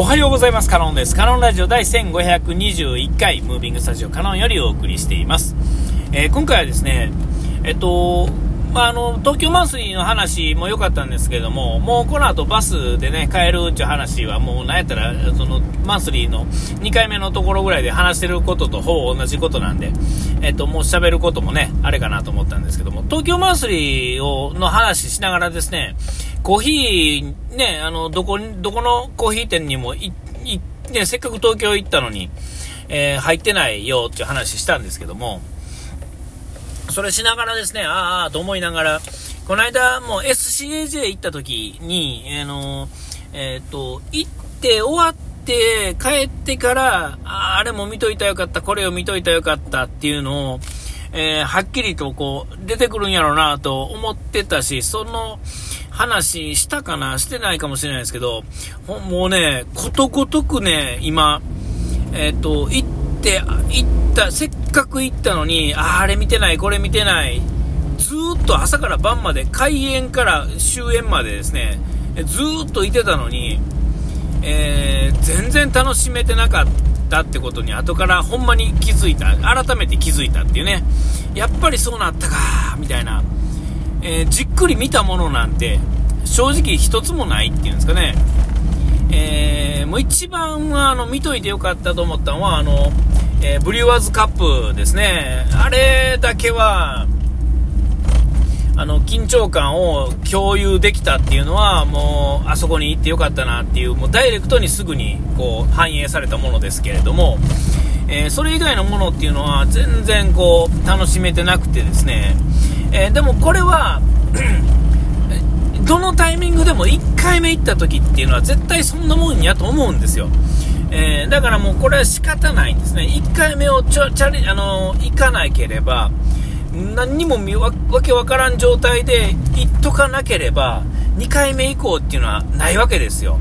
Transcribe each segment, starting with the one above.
おはようございます。カノンです。カノンラジオ第1521回、ムービングスタジオカノンよりお送りしています。えー、今回はですね、えっと、まあ、あの、東京マンスリーの話も良かったんですけども、もうこの後バスでね、帰るっていう話はもうなんやったら、その、マンスリーの2回目のところぐらいで話してることとほぼ同じことなんで、えっと、もう喋ることもね、あれかなと思ったんですけども、東京マンスリーを、の話しながらですね、コーヒー、ね、あの、どこ、どこのコーヒー店にもい、い、ね、せっかく東京行ったのに、えー、入ってないよっていう話したんですけども、それしながらですね、ああ、と思いながら、この間、もう SCAJ 行った時に、あの、えっ、ー、と、行って終わって、帰ってから、ああれも見といたよかった、これを見といたよかったっていうのを、えー、はっきりとこう、出てくるんやろうなと思ってたし、その話したかなしてないかもしれないですけど、もうね、ことごとくね、今、えっ、ー、と、行っって、行った、せっかく行ったのに、ああれ見てない、これ見てない、ずっと朝から晩まで、開園から終演までですね、ずっといてたのに、えー、全然楽しめてなかったってことに後からほんまに気づいた、改めて気づいたっていうね、やっぱりそうなったか、みたいな、えー、じっくり見たものなんて、正直一つもないっていうんですかね、一番はあの見といてよかったと思ったのは、あの、えー、ブリュワーズカップですね。あれだけは、あの、緊張感を共有できたっていうのは、もう、あそこに行ってよかったなっていう、もうダイレクトにすぐに、こう、反映されたものですけれども、えー、それ以外のものっていうのは、全然こう、楽しめてなくてですね、えー、でもこれはどのタイミングでも1回目行った時っていうのは絶対そんなもんやと思うんですよ。えー、だからもうこれは仕方ないんですね。1回目をちょ、チャリ、あのー、行かなければ、何にもわわけわからん状態で行っとかなければ、2回目以降っていうのはないわけですよ。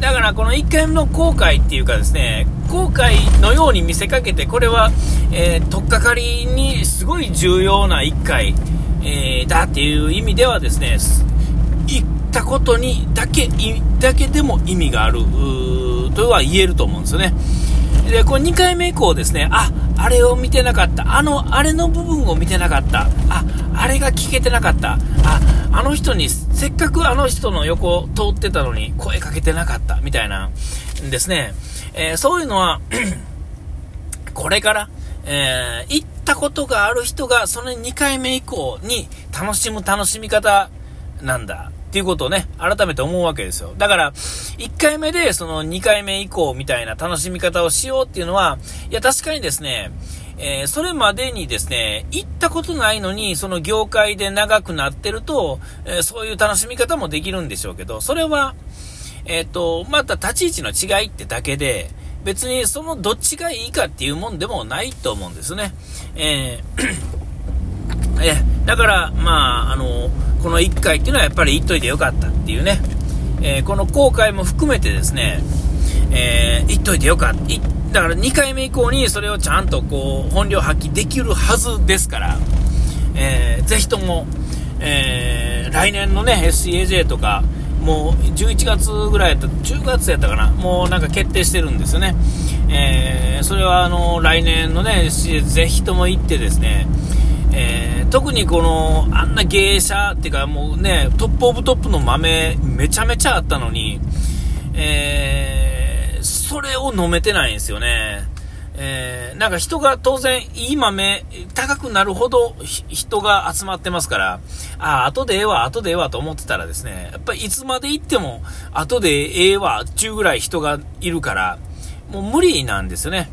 だからこの1回目の後悔っていうかですね、後悔のように見せかけて、これは、えー、取っかかりにすごい重要な1回、えー、だっていう意味ではですね、行ったことにだけ、だけでも意味がある、とは言えると思うんですよね。で、これ2回目以降ですね、あ、あれを見てなかった。あの、あれの部分を見てなかった。あ、あれが聞けてなかった。あ、あの人に、せっかくあの人の横を通ってたのに声かけてなかった。みたいな、ですね。えー、そういうのは これから、えー、行ったことがある人が、その2回目以降に楽しむ楽しみ方なんだ。っていうことをね、改めて思うわけですよ。だから、1回目でその2回目以降みたいな楽しみ方をしようっていうのは、いや確かにですね、えー、それまでにですね、行ったことないのに、その業界で長くなってると、えー、そういう楽しみ方もできるんでしょうけど、それは、えっ、ー、と、また立ち位置の違いってだけで、別にそのどっちがいいかっていうもんでもないと思うんですね。えー、え、だから、まあ、あの、この1回っていうのはやっぱり言っといてよかったっていうね、えー、この後悔も含めてですね、えー、言っといてよかった。だから2回目以降にそれをちゃんとこう本領発揮できるはずですから、えー、ぜひとも、えー、来年のね、SCAJ とか、もう11月ぐらいやった、10月やったかな、もうなんか決定してるんですよね。えー、それはあの、来年のね、SCAJ ぜひとも行ってですね、えー、特にこの、あんな芸者っていうかもうね、トップオブトップの豆めちゃめちゃあったのに、えー、それを飲めてないんですよね。えー、なんか人が当然いい豆高くなるほど人が集まってますから、ああ、後でええわ、後でええわと思ってたらですね、やっぱりいつまで行っても後でええわ、っちゅうぐらい人がいるから、もう無理なんですよね。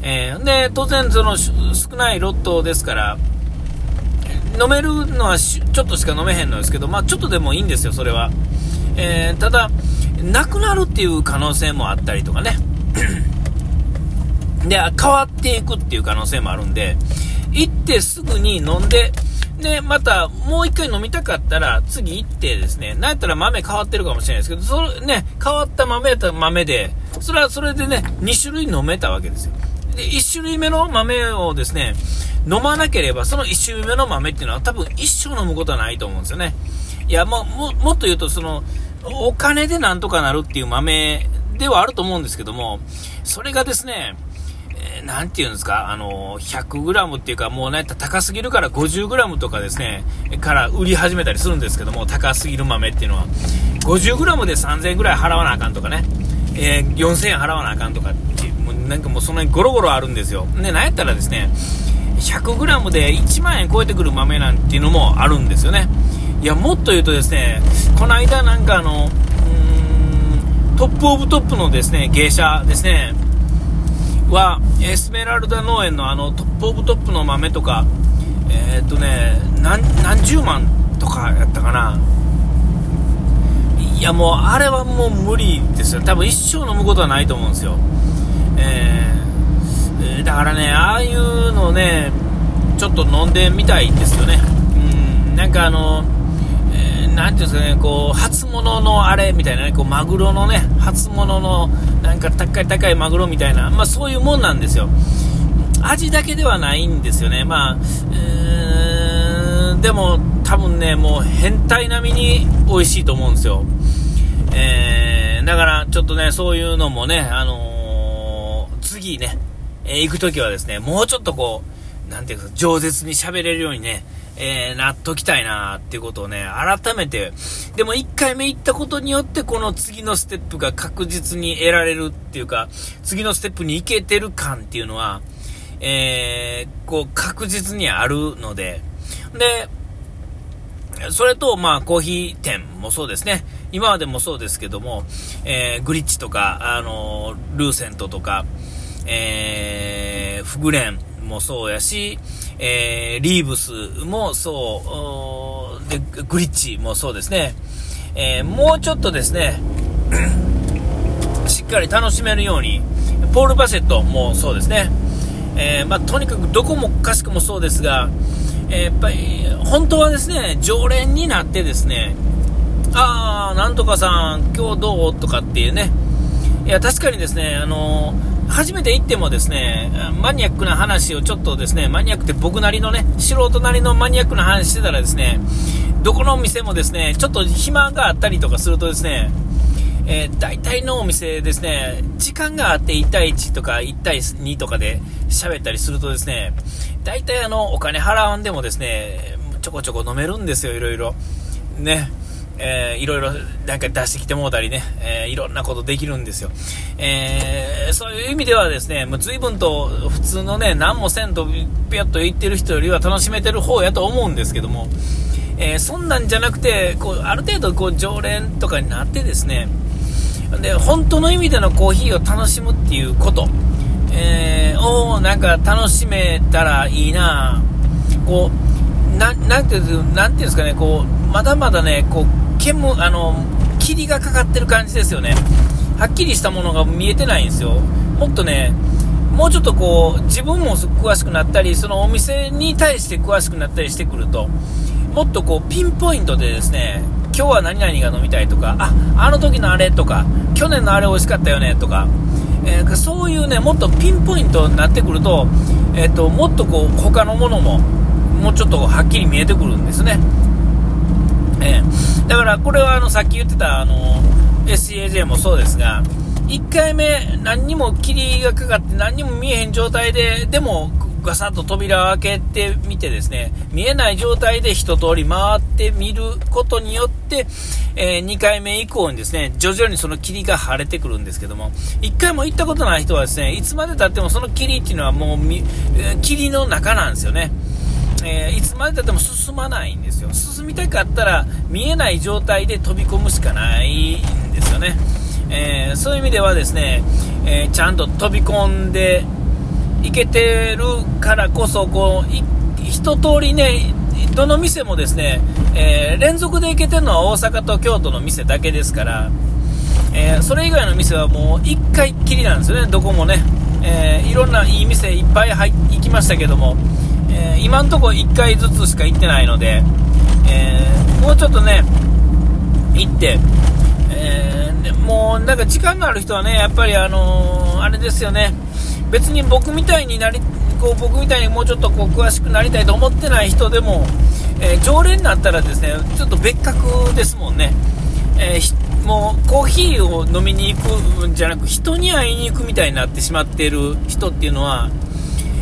えー、で、当然その少ないロットですから、飲めるのはちょっとしか飲めへんのですけど、まあちょっとでもいいんですよ、それは。えー、ただ、なくなるっていう可能性もあったりとかね。で、変わっていくっていう可能性もあるんで、行ってすぐに飲んで、で、また、もう一回飲みたかったら、次行ってですね、なんやったら豆変わってるかもしれないですけど、それね、変わった豆やったら豆で、それはそれでね、2種類飲めたわけですよ。で、1種類目の豆をですね、飲まなければ、その1種類目の豆っていうのは多分一生飲むことはないと思うんですよね。いや、もももっと言うと、その、お金でなんとかなるっていう豆ではあると思うんですけども、それがですね、えー、ていうんですか、あの、100g っていうか、もうね、高すぎるから 50g とかですね、から売り始めたりするんですけども、高すぎる豆っていうのは、50g で3000円ぐらい払わなあかんとかね、えー、4000円払わなあかんとかってい、うなんかもうそんなにゴロゴロあるんですよ。で、なんやったらですね、100g で1万円超えてくる豆なんていうのもあるんですよね。いや、もっと言うとですね、この間なんかあの、 top of top のですね、ゲイシャですね、は、エスメラルダ農園のあの top of top の豆とか、えー、っとね何、何十万とかやったかな。いやもう、あれはもう無理ですよ。多分一生飲むことはないと思うんですよ。えー、だからね、ああいうのね、ちょっと飲んでみたいんですよね。うん、なんかあの、なんていうんですかね、こう、初物のあれみたいなね、こう、マグロのね、初物の、なんか高い高いマグロみたいな、まあそういうもんなんですよ。味だけではないんですよね。まあ、でも多分ね、もう変態並みに美味しいと思うんですよ。えー、だからちょっとね、そういうのもね、あの、次ね、え、行くときはですね、もうちょっとこう、なんていうか、饒舌に喋れるようにね、えー、なっときたいなっていうことをね、改めて、でも1回目行ったことによって、この次のステップが確実に得られるっていうか、次のステップに行けてる感っていうのは、えー、こう、確実にあるので、で、それと、まあ、コーヒー店もそうですね。今までもそうですけども、えー、グリッチとか、あのー、ルーセントとか、えー、フグレンもそうやし、えー、リーブスもそう、で、グリッチもそうですね。えー、もうちょっとですね、しっかり楽しめるように、ポール・バセットもそうですね。えー、まあ、とにかくどこもかしくもそうですが、えやっぱり、本当はですね、常連になってですね、あー、なんとかさん、今日どう？とかっていうね、いや、確かにですね、あのー初めて行ってもですね、マニアックな話をちょっとですね、マニアックって僕なりのね、素人なりのマニアックな話してたらですね、どこのお店もですね、ちょっと暇があったりとかするとですね、えー、大体のお店ですね、時間があって1対1とか1対2とかで喋ったりするとですね、大体あの、お金払わんでもですね、ちょこちょこ飲めるんですよ、いろいろ。ね。えー、いろいろなんか出してきてもうたりね、えー、いろんなことできるんですよ。えー、そういう意味ではですね、もう随分と普通のね、何もせんとぴょっと言ってる人よりは楽しめてる方やと思うんですけども、え、そんなんじゃなくて、こう、ある程度こう常連とかになってですね、で、本当の意味でのコーヒーを楽しむっていうこと、えー、をなんか楽しめたらいいな。こう、ななんていうんですかね、こう、まだまだね、こう、煙あの霧がかかってる感じですよね。はっきりしたものが見えてないんですよ。もっとねもうちょっとこう自分も詳しくなったりそのお店に対して詳しくなったりしてくるともっとこうピンポイントでですね今日は何々が飲みたいとかああの時のあれとか去年のあれ美味しかったよねとか、えー、そういうねもっとピンポイントになってくると,、えーともっとこう他のものももうちょっとはっきり見えてくるんですね。えー、だからこれはあのさっき言ってたあの SCAJ もそうですが、1回目、何にも霧がかかって何にも見えへん状態で、でもガサッと扉を開けてみてですね、見えない状態で一通り回ってみることによって、えー、2回目以降にですね、徐々にその霧が晴れてくるんですけども、1回も行ったことない人はですね、いつまでたってもその霧っていうのはもう、霧の中なんですよね。えー、いつまでたっても進まないんですよ。進みたかったら見えない状態で飛び込むしかないんですよね、えー、そういう意味ではですね、えー、ちゃんと飛び込んでいけてるからこそこう一通りねどの店もですね、え連続で行けてるのは大阪と京都の店だけですから、えそれ以外の店はもう1回きりなんですよね。どこもね、えいろんないい店いっぱい入行きましたけどもえー、今んとこ1回ずつしか行ってないので、えー、もうちょっとね、行って、えー、もうなんか時間のある人はね、やっぱりあの、あれですよね、別に僕みたいになり、こう僕みたいにもうちょっとこう詳しくなりたいと思ってない人でも、え常連になったらですね、ちょっと別格ですもんね。えもうコーヒーを飲みに行くんじゃなく人に会いに行くみたいになってしまっている人っていうのは、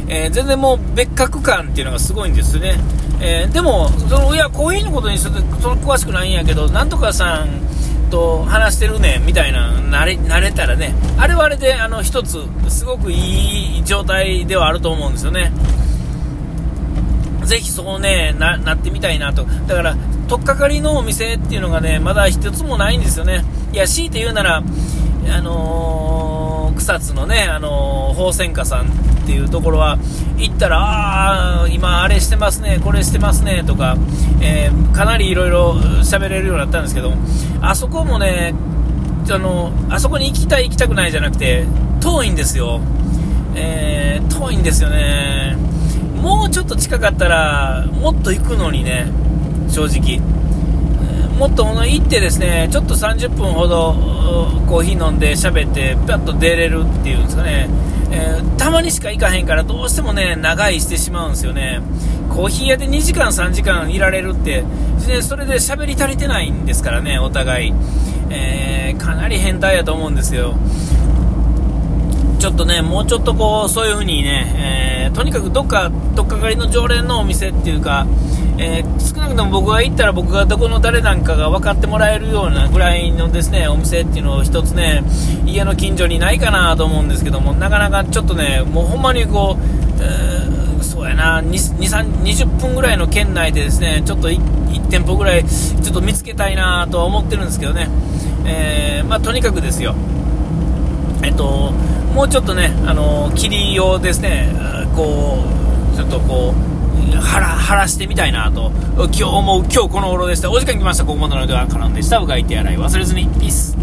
えー、全然もう別格感っていうのがすごいんですね、えー、でもそのいやコーヒーのことにするその詳しくないんやけどなんとかさんと話してるねみたいななれ慣れたらねあれはあれであの一つすごくいい状態ではあると思うんですよね。ぜひそうねななってみたいなと。だから取っかかりのお店っていうのがねまだ一つもないんですよね。いや強いて言うならあのー、草津のね、あのー、宝泉家さんっていうところは行ったら、ああ、今あれしてますね、これしてますねとか、えー、かなりいろいろ喋れるようになったんですけど、あそこもね、あのあそこに行きたい、行きたくないじゃなくて、遠いんですよ、えー、遠いんですよね、もうちょっと近かったら、もっと行くのにね、正直。もっと行ってですねちょっと30分ほどコーヒー飲んで喋ってぴゃっと出れるっていうんですかね、えー、たまにしか行かへんからどうしてもね長居してしまうんですよね。コーヒー屋で2時間3時間いられるって。でそれで喋り足りてないんですからねお互い、えー、かなり変態やと思うんですよ。ちょっとねもうちょっとこうそういう風にね、えー、とにかくどっかどっかかりの常連のお店っていうかえー、少なくとも僕が行ったら僕がどこの誰なんかが分かってもらえるようなぐらいのですねお店っていうのを一つね家の近所にないかなと思うんですけどもなかなかちょっとねもうほんまにこう、えー、そうやな20分ぐらいの圏内でですねちょっと 1, 1店舗ぐらいちょっと見つけたいなとは思ってるんですけどね、えー、まあ、とにかくですよ。えっともうちょっとねあの霧をですね。こうちょっとこう晴ら晴らしてみたいなと。今日思う今日この頃でした。お時間来ました。ここまでのではカナンでした。うがいて洗い忘れずに。ピース。